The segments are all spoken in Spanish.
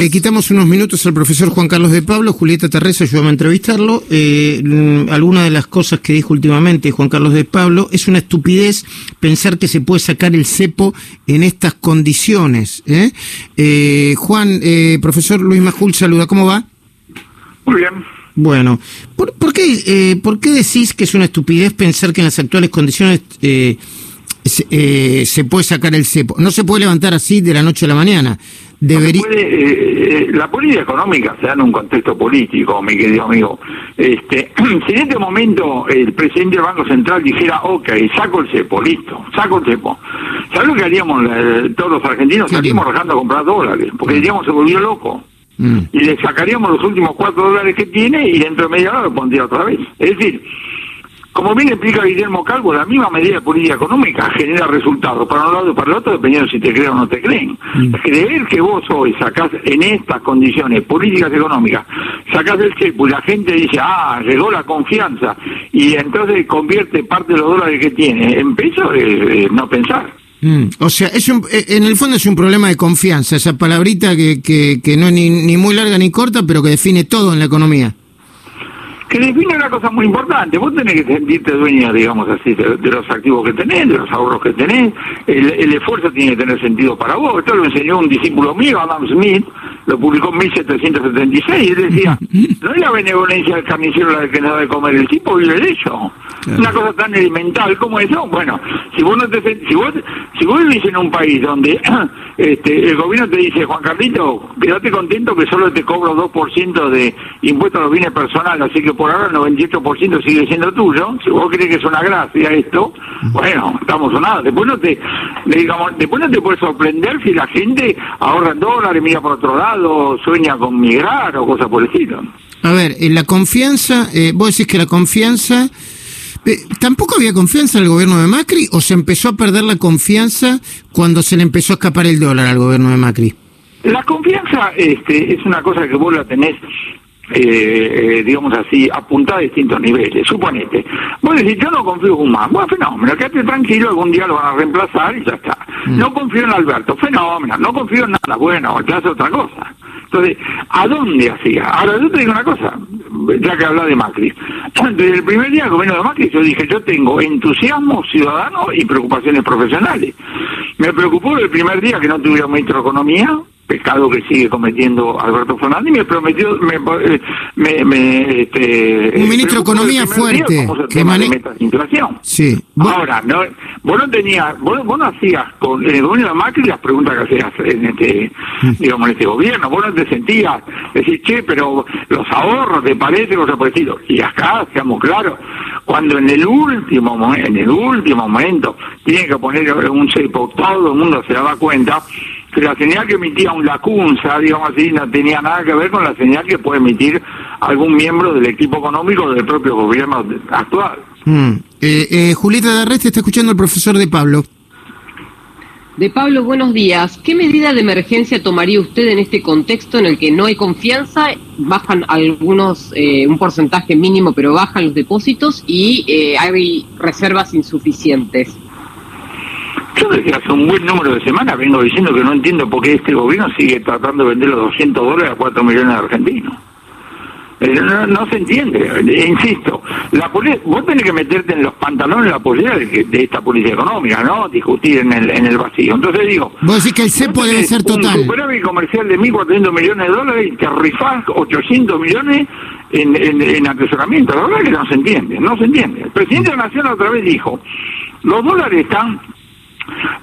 le quitamos unos minutos al profesor Juan Carlos de Pablo. Julieta Terreza ayúdame a entrevistarlo. Eh, mm, alguna de las cosas que dijo últimamente Juan Carlos de Pablo es una estupidez pensar que se puede sacar el cepo en estas condiciones. ¿eh? Eh, Juan, profesor Luis Majul, saluda. ¿Cómo va? Muy bien. Bueno, ¿por, qué, ¿por qué decís que es una estupidez pensar que en las actuales condiciones se, se puede sacar el cepo? No se puede levantar así de la noche a la mañana. Debería... Eh, eh, la política económica se da en un contexto político, mi querido amigo. Este, si en este momento el presidente del Banco Central dijera, ok, saco el cepo, listo, saco el cepo. ¿Sabes lo que haríamos eh, todos los argentinos? Estaríamos rajando a comprar dólares, porque diríamos se volvió loco. Mm. Y le sacaríamos los últimos cuatro dólares que tiene y dentro de media hora lo pondría otra vez. Es decir, como bien explica Guillermo Calvo, la misma medida de política económica genera resultados para un lado y para el otro, dependiendo si te creen o no te creen. Mm. Creer que vos hoy sacás en estas condiciones políticas económicas, sacás el cheque y la gente dice, ah, llegó la confianza, y entonces convierte parte de los dólares que tiene en pesos, no pensar. Mm. O sea, es eh, en el fondo es un problema de confianza, esa palabrita que, que, que no es ni, ni muy larga ni corta, pero que define todo en la economía que define una cosa muy importante. Vos tenés que sentirte dueña, digamos así, de, los activos que tenés, de los ahorros que tenés. El, esfuerzo tiene que tener sentido para vos. Esto lo enseñó un discípulo mío, Adam Smith, lo publicó en 1776, y él decía, no es la benevolencia del carnicero la que no da de comer, el tipo vive de eso. Una cosa tan elemental como eso, bueno, si vos no te si vos, si vos vivís en un país donde este, el gobierno te dice, Juan Carlito, quédate contento que solo te cobro 2% de impuestos a los bienes personales, así que por ahora el 98% sigue siendo tuyo, si vos crees que es una gracia esto, bueno, estamos sonados. Después no te, digamos, después no te puedes sorprender si la gente ahorra en dólares, mira por otro lado, sueña con migrar o cosas por el estilo. A ver, en la confianza, eh, vos decís que la confianza ¿Tampoco había confianza en el gobierno de Macri o se empezó a perder la confianza cuando se le empezó a escapar el dólar al gobierno de Macri? La confianza este, es una cosa que vos la tenés eh, eh, digamos así, apuntada a distintos niveles. Suponete, vos decís, yo no confío en Guzmán, bueno, fenómeno, quédate tranquilo, algún día lo van a reemplazar y ya está. No confío en Alberto, fenómeno, no confío en nada, bueno, ya hace otra cosa. Entonces, ¿a dónde hacía? Ahora, yo te digo una cosa, ya que habla de Macri. Desde el primer día del gobierno de Macri, yo dije, yo tengo entusiasmo ciudadano y preocupaciones profesionales. Me preocupó el primer día que no tuviera ministro de Economía, pecado que sigue cometiendo Alberto Fernández, me prometió, me, me, este, un ministro de Economía fuerte que maneja inflación. Sí. Ahora, no, vos no tenías, vos, no hacías con el gobierno de Macri las preguntas que hacías en este, mm. digamos, en este gobierno, vos no te sentías decir, che, pero los ahorros, ¿te parece? Por el Y acá, seamos claros, cuando en el último en el último momento tiene que poner un cepo, todo el mundo se daba cuenta que la señal que emitía un lacunza, digamos así, no tenía nada que ver con la señal que puede emitir algún miembro del equipo económico del propio gobierno actual. Mm. Eh, eh, Julieta Darreste está escuchando al profesor de Pablo. De Pablo, buenos días. ¿Qué medida de emergencia tomaría usted en este contexto en el que no hay confianza, bajan algunos, eh, un porcentaje mínimo, pero bajan los depósitos y eh, hay reservas insuficientes? Yo desde hace un buen número de semanas vengo diciendo que no entiendo por qué este gobierno sigue tratando de vender los 200 dólares a 4 millones de argentinos. Eh, no, se entiende, eh, insisto, la vos tenés que meterte en los pantalones la posibilidad de, esta política económica, ¿no? Discutir en el, en el vacío. Entonces digo... Vos decís que el cepo debe ser total. Un superávit comercial de 1.400 millones de dólares y que rifás 800 millones en, en, en atesoramiento. La verdad es que no se entiende, no se entiende. El presidente de la Nación otra vez dijo, los dólares están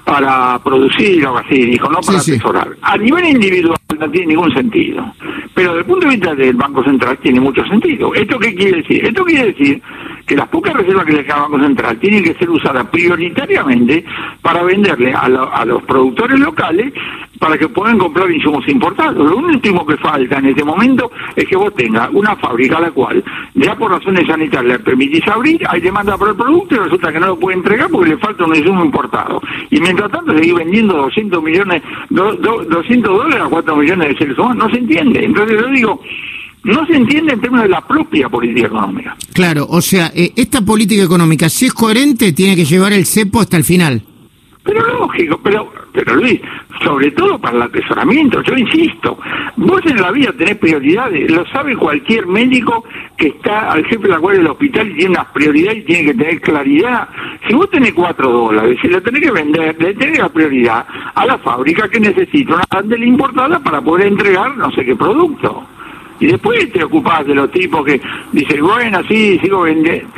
para producir o así, dijo, no para asesorar. A nivel individual no tiene ningún sentido, pero desde el punto de vista del Banco Central tiene mucho sentido. ¿Esto qué quiere decir? Esto quiere decir que las pocas reservas que deja Banco Central tienen que ser usadas prioritariamente para venderle a, a los productores locales para que puedan comprar insumos importados. Lo último que falta en este momento es que vos tengas una fábrica a la cual ya por razones sanitarias le permitís abrir, hay demanda por el producto y resulta que no lo puede entregar porque le falta un insumo importado. Y mientras tanto seguís vendiendo 200 millones, 200 dólares a 4 millones de seres humanos. No se entiende. Entonces yo digo, no se entiende en términos de la propia política económica. Claro, o sea, eh, esta política económica, si es coherente, tiene que llevar el cepo hasta el final. Pero lógico, pero, pero Luis, sobre todo para el atesoramiento, yo insisto, vos en la vida tenés prioridades, lo sabe cualquier médico que está al jefe de la guardia del hospital y tiene unas prioridades y tiene que tener claridad. Si vos tenés cuatro dólares, si lo tenés que vender, le tenés la prioridad a la fábrica que necesita una bandera importada para poder entregar no sé qué producto. Y después te ocupás de los tipos que dicen, bueno, sí, sigo vendiendo.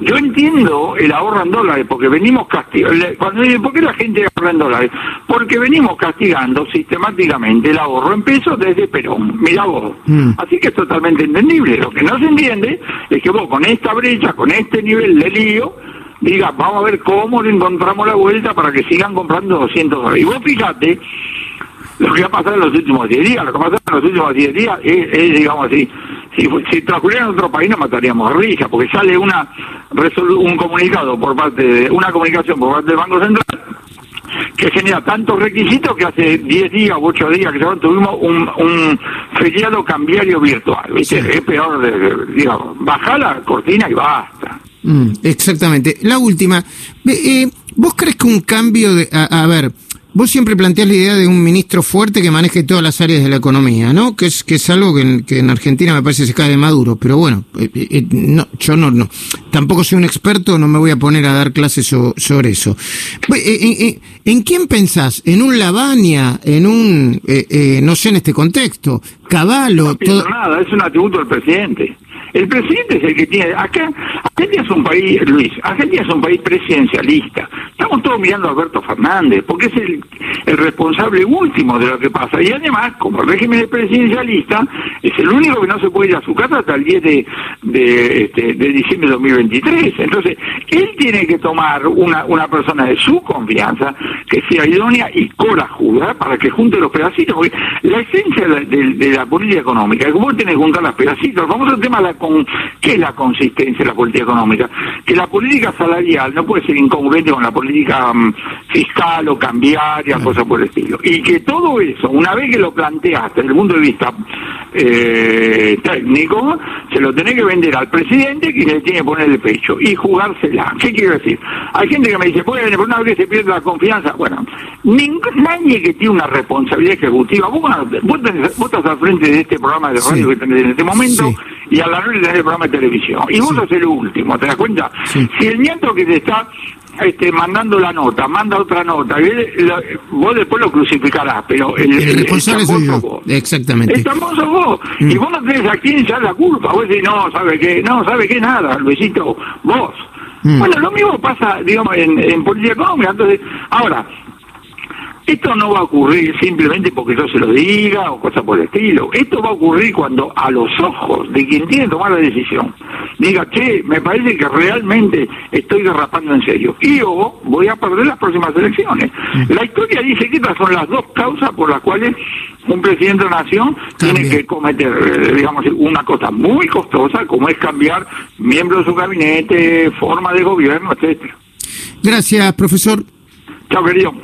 Yo entiendo el ahorro en dólares, porque venimos castigando. ¿Por qué la gente ahorra en dólares? Porque venimos castigando sistemáticamente el ahorro en pesos desde Perón. Mira vos. Mm. Así que es totalmente entendible. Lo que no se entiende es que vos, con esta brecha, con este nivel de lío, digas, vamos a ver cómo le encontramos la vuelta para que sigan comprando 200 dólares. Y vos fíjate lo que ha pasado en los últimos 10 días. Lo que ha pasado en los últimos 10 días es, digamos así, si, si transcurriera en otro país nos mataríamos risa, porque sale una un comunicado por parte de, una comunicación por parte del Banco Central que genera tantos requisitos que hace 10 días o 8 días que tuvimos un, un feriado cambiario virtual. ¿viste? Es peor, de, digamos, baja la cortina y basta. Mm, exactamente. La última, eh, ¿vos crees que un cambio de... a ver, Vos siempre planteás la idea de un ministro fuerte que maneje todas las áreas de la economía, ¿no? Que es que es algo que en, que en Argentina me parece se cae de maduro, pero bueno, eh, eh, eh, no, yo no, no, tampoco soy un experto, no me voy a poner a dar clases sobre eso. ¿En quién pensás? ¿En un Lavania? ¿En un, no sé, en este contexto? ¿Caballo? No nada, es un atributo del presidente. El presidente es el que tiene. Acá, Argentina es un país, Luis, Argentina es un país presidencialista. Estamos todos mirando a Alberto Fernández, porque es el, el responsable último de lo que pasa. Y además, como el régimen es presidencialista, es el único que no se puede ir a su casa hasta el 10 de, de, este, de diciembre de 2023. Entonces, él tiene que tomar una, persona de su confianza, que sea idónea y corajuda, para que junte los pedacitos. Porque la esencia de, la política económica es que vos tenés que juntar los pedacitos. Vamos al tema la qué es la consistencia de la política económica, que la política salarial no puede ser incongruente con la política mm, fiscal o cambiaria, cosas por el estilo, y que todo eso, una vez que lo planteaste desde el punto de vista eh, técnico, se lo tenés que vender al presidente que le tiene que poner el pecho y jugársela. ¿Qué quiero decir? Hay gente que me dice, puede venir, una vez que se pierde la confianza, bueno, nadie que tiene una responsabilidad ejecutiva, vos, estás al frente de este programa de radio que tenés en este momento, y a la noche tenés el programa de televisión. Y vos sos el último, ¿te das cuenta? Si el nieto que te está este, mandando la nota, manda otra nota, vos después lo crucificarás, pero el, el responsable soy yo. Exactamente. El vos. Mm. Y vos no tenés a quién echar la culpa. Vos decís, no, ¿sabe qué? No, ¿sabe qué? Nada, Luisito, vos. Mm. Bueno, lo mismo pasa, digamos, en, en política económica. Entonces, ahora, esto no va a ocurrir simplemente porque yo se lo diga o cosas por el estilo. Esto va a ocurrir cuando a los ojos de quien tiene que tomar la decisión diga, che, me parece que realmente estoy derrapando en serio. Y yo voy a perder las próximas elecciones. Mm. La historia dice que estas son las dos causas por las cuales un presidente de nación tiene que cometer, eh, digamos, una cosa muy costosa como es cambiar miembros de su gabinete, forma de gobierno, etcétera. Gracias, profesor. Chao, querido.